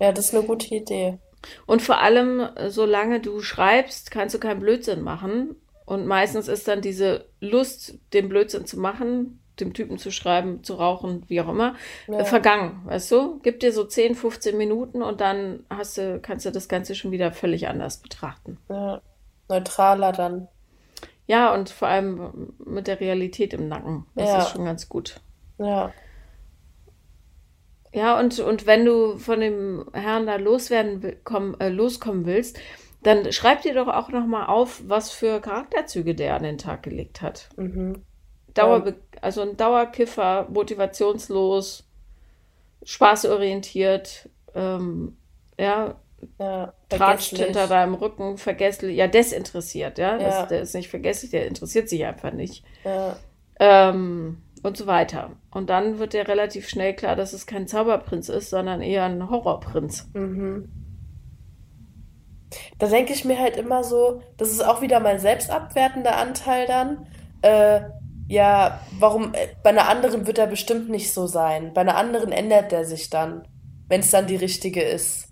Ja, das ist eine gute Idee. Und vor allem, solange du schreibst, kannst du keinen Blödsinn machen. Und meistens ist dann diese Lust, den Blödsinn zu machen, dem Typen zu schreiben, zu rauchen, wie auch immer, ja. äh, vergangen, weißt du? Gib dir so 10, 15 Minuten und dann hast du, kannst du das Ganze schon wieder völlig anders betrachten. Ja, neutraler dann. Ja, und vor allem mit der Realität im Nacken. Das ja. ist schon ganz gut. Ja. Ja, und, und wenn du von dem Herrn da loswerden komm, äh, loskommen willst, dann schreib dir doch auch nochmal auf, was für Charakterzüge der an den Tag gelegt hat. Mhm. Dauerbe also ein Dauerkiffer, motivationslos, spaßorientiert, ähm, ja, ja tratscht hinter deinem Rücken, vergesslich, ja, desinteressiert, ja. ja. Das, der ist nicht vergesslich, der interessiert sich einfach nicht. Ja. Ähm, und so weiter. Und dann wird dir relativ schnell klar, dass es kein Zauberprinz ist, sondern eher ein Horrorprinz. Mhm. Da denke ich mir halt immer so, das ist auch wieder mein selbstabwertender Anteil dann. Äh, ja, warum, äh, bei einer anderen wird er bestimmt nicht so sein. Bei einer anderen ändert er sich dann, wenn es dann die richtige ist.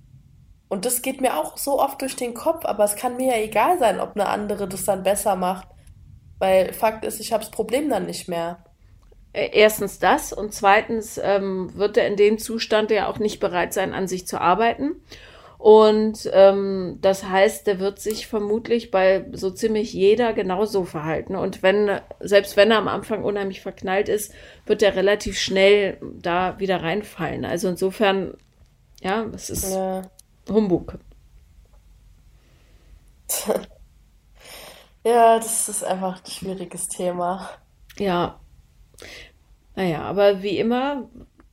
Und das geht mir auch so oft durch den Kopf, aber es kann mir ja egal sein, ob eine andere das dann besser macht. Weil Fakt ist, ich habe das Problem dann nicht mehr. Äh, erstens das und zweitens ähm, wird er in dem Zustand ja auch nicht bereit sein, an sich zu arbeiten. Und ähm, das heißt, der wird sich vermutlich bei so ziemlich jeder genauso verhalten. Und wenn, selbst wenn er am Anfang unheimlich verknallt ist, wird er relativ schnell da wieder reinfallen. Also insofern, ja, es ist ja. Humbug. Ja, das ist einfach ein schwieriges Thema. Ja, naja, aber wie immer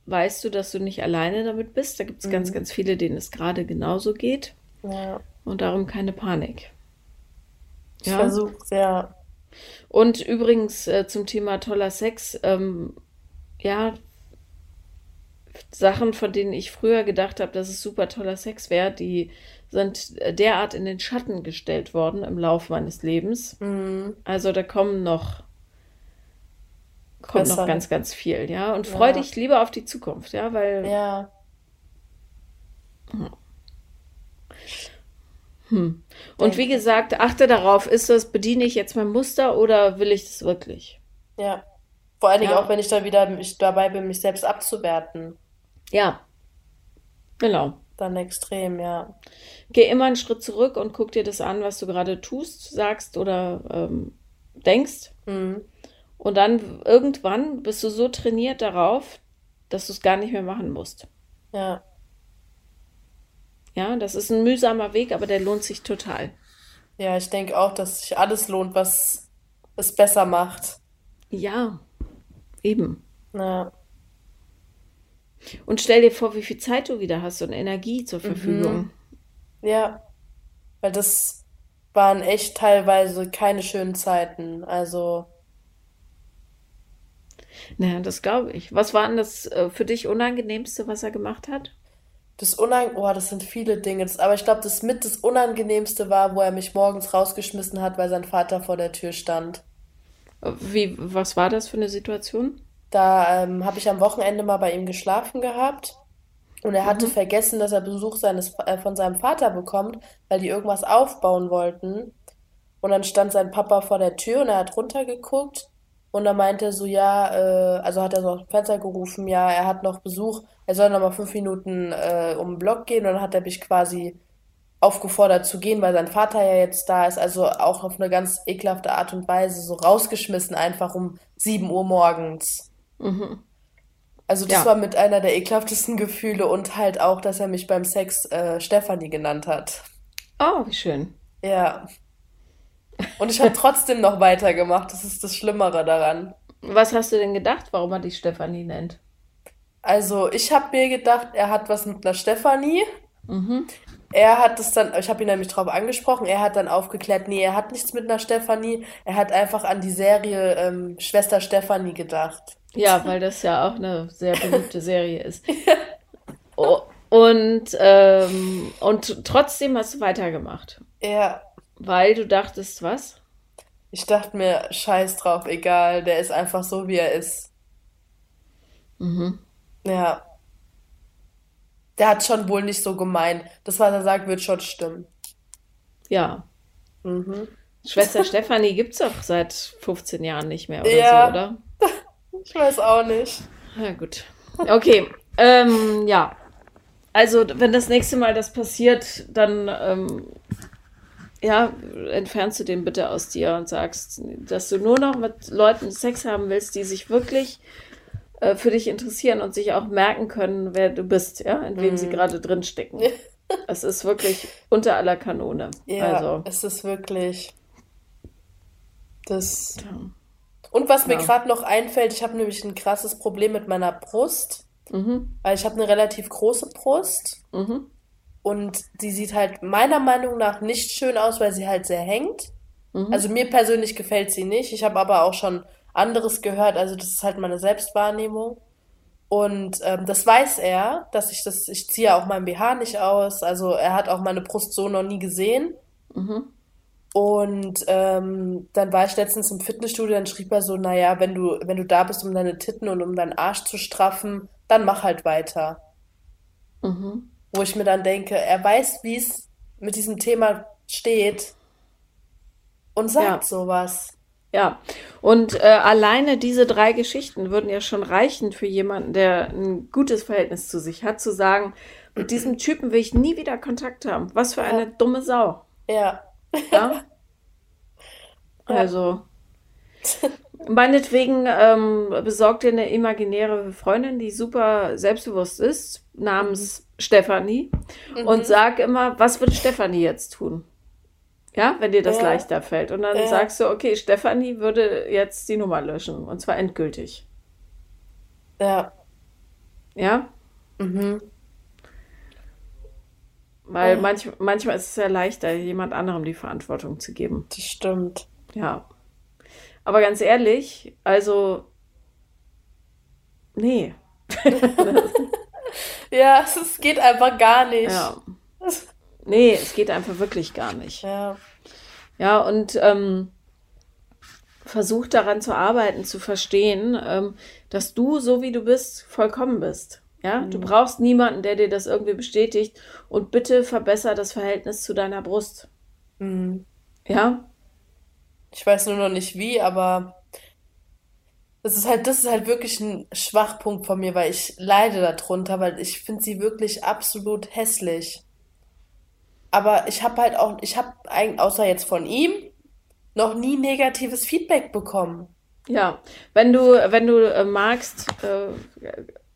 weißt du, dass du nicht alleine damit bist. Da gibt es ganz, Mhm. ganz viele, denen es gerade genauso geht. Ja, Und darum keine Panik. ich Ja. versuche sehr. Und übrigens äh, zum Thema toller Sex, ähm, ja, Sachen, von denen ich früher gedacht habe, dass es super toller Sex wäre, die sind derart in den Schatten gestellt worden im Laufe meines Lebens. Mhm. Also da kommen noch, kommt noch Besser. ganz, ganz viel, ja. Und freu Ja. dich lieber auf die Zukunft, ja, weil Ja, Hm. Und wie gesagt, achte darauf, ist das, bediene ich jetzt mein Muster oder will ich das wirklich? ja. Vor allen Dingen Ja. auch, wenn ich dann wieder mich dabei bin, mich selbst abzuwerten. Ja, genau. Dann extrem, ja. Geh immer einen Schritt zurück und guck dir das an, was du gerade tust, sagst oder ähm, denkst. Mhm. Und dann irgendwann bist du so trainiert darauf, dass du es gar nicht mehr machen musst. Ja, Ja, das ist ein mühsamer Weg, aber der lohnt sich total. ja, ich denke auch, dass sich alles lohnt, was es besser macht. Ja, eben. Ja, Und stell dir vor, wie viel Zeit du wieder hast und Energie zur Verfügung. ja, weil das waren echt teilweise keine schönen Zeiten. Also, Naja, das glaube ich. Was war denn das äh, für dich Unangenehmste, was er gemacht hat? das Unang oh, das sind viele Dinge. Das, aber ich glaube, das mit das Unangenehmste war, wo er mich morgens rausgeschmissen hat, weil sein Vater vor der Tür stand. Äh, Wie, was war das für eine Situation? Da ähm, habe ich am Wochenende mal bei ihm geschlafen gehabt und er hatte Mhm. vergessen, dass er Besuch seines, äh, von seinem Vater bekommt, weil die irgendwas aufbauen wollten. Und dann stand sein Papa vor der Tür und er hat runtergeguckt und dann meinte er so, ja, äh, also hat er so aus dem Fenster gerufen, ja, er hat noch Besuch, er soll noch mal fünf Minuten äh, um den Block gehen und dann hat er mich quasi aufgefordert zu gehen, weil sein Vater ja jetzt da ist, also auch auf eine ganz ekelhafte Art und Weise so rausgeschmissen, einfach um 7 Uhr morgens. Mhm. Also das Ja. war mit einer der ekelhaftesten Gefühle und halt auch, dass er mich beim Sex äh, Stefanie genannt hat. Oh, wie schön. Ja. Und ich habe trotzdem noch weitergemacht. Das ist das Schlimmere daran. Was hast du denn gedacht, warum er dich Stefanie nennt? Also ich habe mir gedacht, er hat was mit einer Stefanie. Mhm. Er hat es dann, ich habe ihn nämlich drauf angesprochen, er hat dann aufgeklärt, nee, er hat nichts mit einer Stefanie. Er hat einfach an die Serie ähm, Schwester Stefanie gedacht. Ja, weil das ja auch eine sehr beliebte Serie ist. Oh, und, ähm, und trotzdem hast du weitergemacht, Ja, weil du dachtest, was? ich dachte mir, scheiß drauf, egal, der ist einfach so, wie er ist. Mhm. Ja. Der hat schon wohl nicht so gemeint. Das, was er sagt, wird schon stimmen. Ja. Mhm. Schwester Stefanie gibt's doch seit 15 Jahren nicht mehr oder Ja. so, oder? Ich weiß auch nicht. Ja, gut. Okay. Ähm, ja. Also, wenn das nächste Mal das passiert, dann ähm, ja, entfernst du den bitte aus dir und sagst, dass du nur noch mit Leuten Sex haben willst, die sich wirklich äh, für dich interessieren und sich auch merken können, wer du bist, ja, in wem sie Mhm. gerade drin stecken. Es ist wirklich unter aller Kanone. Ja, Also, es ist wirklich das. ja. Und was mir Ja. gerade noch einfällt, ich habe nämlich ein krasses Problem mit meiner Brust, Mhm, weil ich habe eine relativ große Brust mhm, und die sieht halt meiner Meinung nach nicht schön aus, weil sie halt sehr hängt. mhm. Also mir persönlich gefällt sie nicht. Ich habe aber auch schon anderes gehört. Also das ist halt meine Selbstwahrnehmung. Und ähm, das weiß er, dass ich das, ich ziehe auch mein BH nicht aus. Also er hat auch meine Brust so noch nie gesehen. mhm. Und ähm, dann war ich letztens im Fitnessstudio, dann schrieb er so, naja, wenn du, wenn du da bist, um deine Titten und um deinen Arsch zu straffen, dann mach halt weiter. Mhm. Wo ich mir dann denke, er weiß, wie es mit diesem Thema steht und sagt Ja. sowas. Ja, und äh, alleine diese drei Geschichten würden ja schon reichen für jemanden, der ein gutes Verhältnis zu sich hat, zu sagen, mit diesem Typen will ich nie wieder Kontakt haben. Was für eine dumme Sau. Ja. Ja? Also, meinetwegen ähm, besorg dir eine imaginäre Freundin, die super selbstbewusst ist, namens Stefanie, Mhm. und sag immer, was wird Stefanie jetzt tun? Ja, wenn dir das Ja. leichter fällt. Und dann Ja. sagst du, okay, Stefanie würde jetzt die Nummer löschen. Und zwar endgültig. Ja. Ja? Mhm. Weil Ja. manch, manchmal ist es ja leichter, jemand anderem die Verantwortung zu geben. Das stimmt. Ja. Aber ganz ehrlich, also, nee. Ja, es geht einfach gar nicht. Ja. Nee, es geht einfach wirklich gar nicht. Ja. Ja, und ähm, versuch daran zu arbeiten, zu verstehen, ähm, dass du, so wie du bist, vollkommen bist. Ja, du brauchst niemanden, der dir das irgendwie bestätigt. Und bitte verbessere das Verhältnis zu deiner Brust. Mhm. Ja, Ich weiß nur noch nicht wie, aber das ist halt, das ist halt wirklich ein Schwachpunkt von mir, weil ich leide darunter, weil ich finde sie wirklich absolut hässlich. Aber ich habe halt auch, ich habe eigentlich, außer jetzt von ihm, noch nie negatives Feedback bekommen. ja. Wenn du, wenn du äh, magst, äh,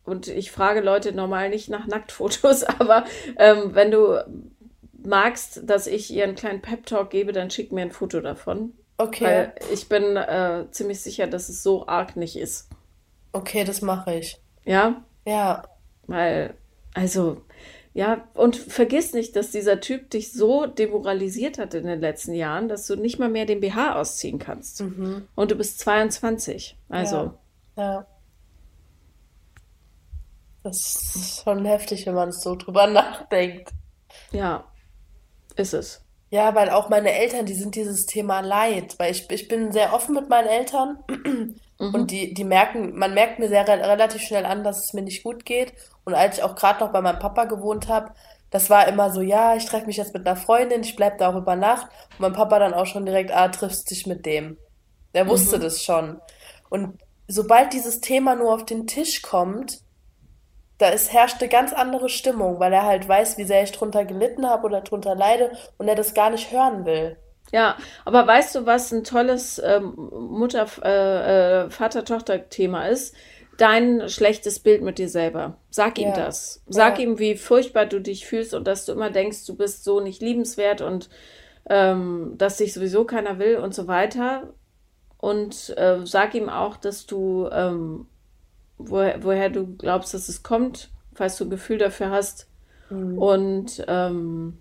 und ich frage Leute normal nicht nach Nacktfotos, aber ähm, wenn du magst, dass ich ihr einen kleinen Pep-Talk gebe, dann schick mir ein Foto davon. Okay, Weil ich bin äh, ziemlich sicher, dass es so arg nicht ist. okay, das mache ich. Ja, Ja, weil, also, ja, und vergiss nicht, dass dieser Typ dich so demoralisiert hat in den letzten Jahren, dass du nicht mal mehr den BH ausziehen kannst. mhm. Und du bist 22. Also, Ja, ja. Das ist schon heftig, wenn man so drüber nachdenkt. ja, ist es. Ja, weil auch meine Eltern, die sind dieses Thema leid, weil ich, ich bin sehr offen mit meinen Eltern und die, die merken, man merkt mir sehr re relativ schnell an, dass es mir nicht gut geht. Und als ich auch gerade noch bei meinem Papa gewohnt habe, das war immer so, ja, ich treffe mich jetzt mit einer Freundin, ich bleib da auch über Nacht. Und mein Papa dann auch schon direkt, ah, triffst dich mit dem. Der wusste das schon. Und sobald dieses Thema nur auf den Tisch kommt, da ist, herrscht eine ganz andere Stimmung, weil er halt weiß, wie sehr ich drunter gelitten habe oder drunter leide und er das gar nicht hören will. Ja, aber weißt du, was ein tolles ähm, Mutter, äh, äh, Vater-Tochter-Thema ist? Dein schlechtes Bild mit dir selber. Sag ihm Ja. das. Sag Ja. ihm, wie furchtbar du dich fühlst und dass du immer denkst, du bist so nicht liebenswert und ähm, dass dich sowieso keiner will und so weiter. Und äh, sag ihm auch, dass du, ähm, woher, woher du glaubst, dass es kommt, falls du ein Gefühl dafür hast. Und ähm,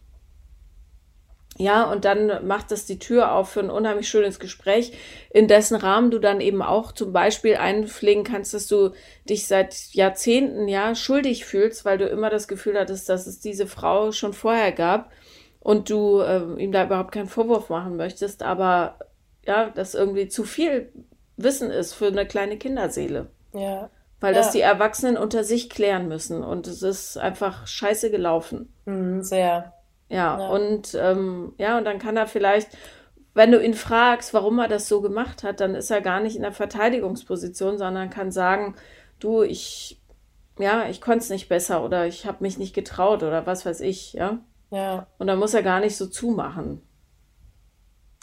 ja, und dann macht das die Tür auf für ein unheimlich schönes Gespräch, in dessen Rahmen du dann eben auch zum Beispiel einpflegen kannst, dass du dich seit Jahrzehnten ja schuldig fühlst, weil du immer das Gefühl hattest, dass es diese Frau schon vorher gab und du ähm, ihm da überhaupt keinen Vorwurf machen möchtest, aber ja, das irgendwie zu viel Wissen ist für eine kleine Kinderseele. Ja. Weil das Ja. die Erwachsenen unter sich klären müssen und es ist einfach scheiße gelaufen. Mhm, sehr. Ja, Ja. und ähm, ja, und dann kann er vielleicht, wenn du ihn fragst, warum er das so gemacht hat, dann ist er gar nicht in der Verteidigungsposition, sondern kann sagen, du, ich, ja, ich konnte es nicht besser oder ich habe mich nicht getraut oder was weiß ich, ja. Ja. Und dann muss er gar nicht so zumachen.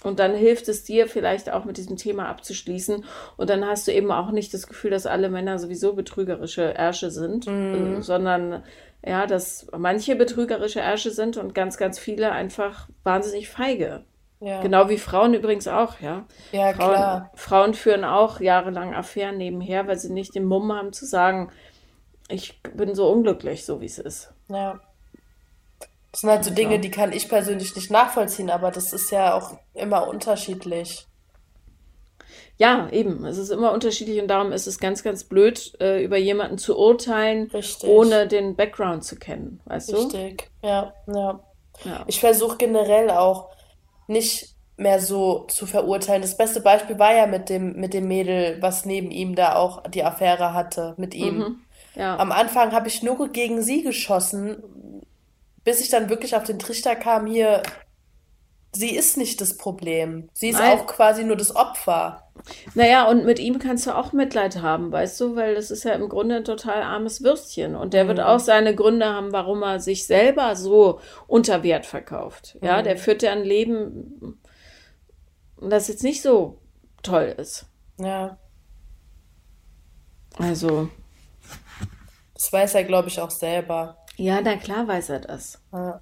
Und dann hilft es dir vielleicht auch mit diesem Thema abzuschließen. Und dann hast du eben auch nicht das Gefühl, dass alle Männer sowieso betrügerische Ärsche sind, äh, sondern ja, dass manche betrügerische Ärsche sind und ganz, ganz viele einfach wahnsinnig feige. Ja. Genau wie Frauen übrigens auch, ja. Ja, Frauen, klar. Frauen führen auch jahrelang Affären nebenher, weil sie nicht den Mumm haben zu sagen, ich bin so unglücklich, so wie es ist. Ja. Das sind halt so Dinge, die kann ich persönlich nicht nachvollziehen, aber das ist ja auch immer unterschiedlich. Ja, eben. Es ist immer unterschiedlich und darum ist es ganz, ganz blöd, äh, über jemanden zu urteilen, Richtig. ohne den Background zu kennen, weißt du? Richtig. Ja, ja. Ja. Ich versuche generell auch nicht mehr so zu verurteilen. Das beste Beispiel war ja mit dem, mit dem Mädel, was neben ihm da auch die Affäre hatte, mit ihm. Mhm. Ja. Am Anfang habe ich nur gegen sie geschossen, bis ich dann wirklich auf den Trichter kam, hier, sie ist nicht das Problem. Sie ist Nein. auch quasi nur das Opfer. Naja, und mit ihm kannst du auch Mitleid haben, weißt du, weil das ist ja im Grunde ein total armes Würstchen. Und der wird auch seine Gründe haben, warum er sich selber so unter Wert verkauft. Ja, der führt ja ein Leben, das jetzt nicht so toll ist. Ja, Also, das weiß er, glaube ich, auch selber. Ja, na klar weiß er das. Ja.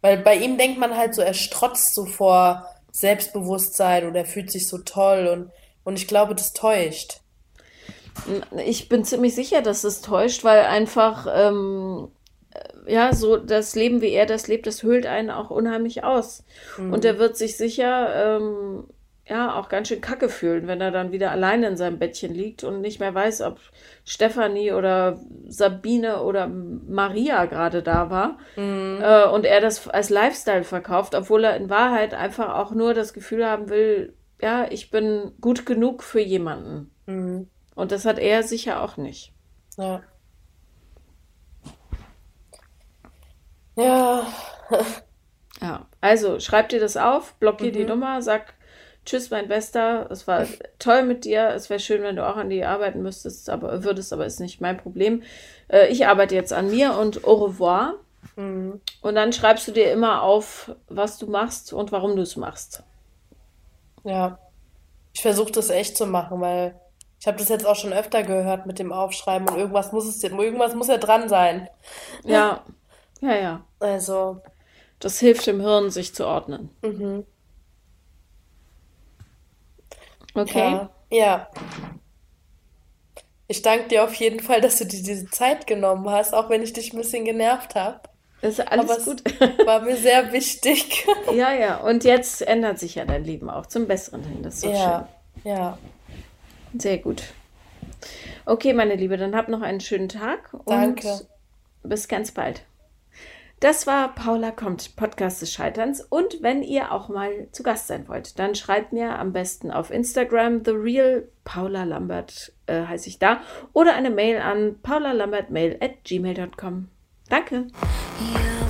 Weil bei ihm denkt man halt so, er strotzt so vor Selbstbewusstsein und er fühlt sich so toll und, und ich glaube, das täuscht. Ich bin ziemlich sicher, dass es täuscht, weil einfach, ähm, ja, so das Leben, wie er das lebt, das hüllt einen auch unheimlich aus. Mhm. Und er wird sich sicher, ähm, ja, auch ganz schön kacke fühlen, wenn er dann wieder alleine in seinem Bettchen liegt und nicht mehr weiß, ob Stefanie oder Sabine oder Maria gerade da war. Mhm. Äh, und er das als Lifestyle verkauft, obwohl er in Wahrheit einfach auch nur das Gefühl haben will, ja, ich bin gut genug für jemanden. Mhm. Und das hat er sicher auch nicht. Ja. Ja. ja, also schreib dir das auf, blockier mhm. die Nummer, sag Tschüss, mein Bester. Es war toll mit dir. Es wäre schön, wenn du auch an die arbeiten müsstest, aber würdest, aber ist nicht mein Problem. Äh, ich arbeite jetzt an mir und au revoir. Mhm. Und dann schreibst du dir immer auf, was du machst und warum du es machst. Ja. Ich versuche das echt zu machen, weil ich habe das jetzt auch schon öfter gehört mit dem Aufschreiben und irgendwas muss es irgendwas muss ja dran sein. Ja. Ja, ja. Also. Das hilft dem Hirn, sich zu ordnen. Mhm. Okay. Ja, ja. Ich danke dir auf jeden Fall, dass du dir diese Zeit genommen hast, auch wenn ich dich ein bisschen genervt habe. Ist alles Aber gut. war mir sehr wichtig. ja, ja. Und jetzt ändert sich ja dein Leben auch zum Besseren hin. Das ist so ja, schön. Ja. Sehr gut. Okay, meine Liebe, dann hab noch einen schönen Tag. Danke. bis ganz bald. Das war Paula kommt, Podcast des Scheiterns. Und wenn ihr auch mal zu Gast sein wollt, dann schreibt mir am besten auf Instagram The Real Paula Lambert äh, heiße ich da oder eine Mail an paulalambertmail at gmail.com. Danke. Ja.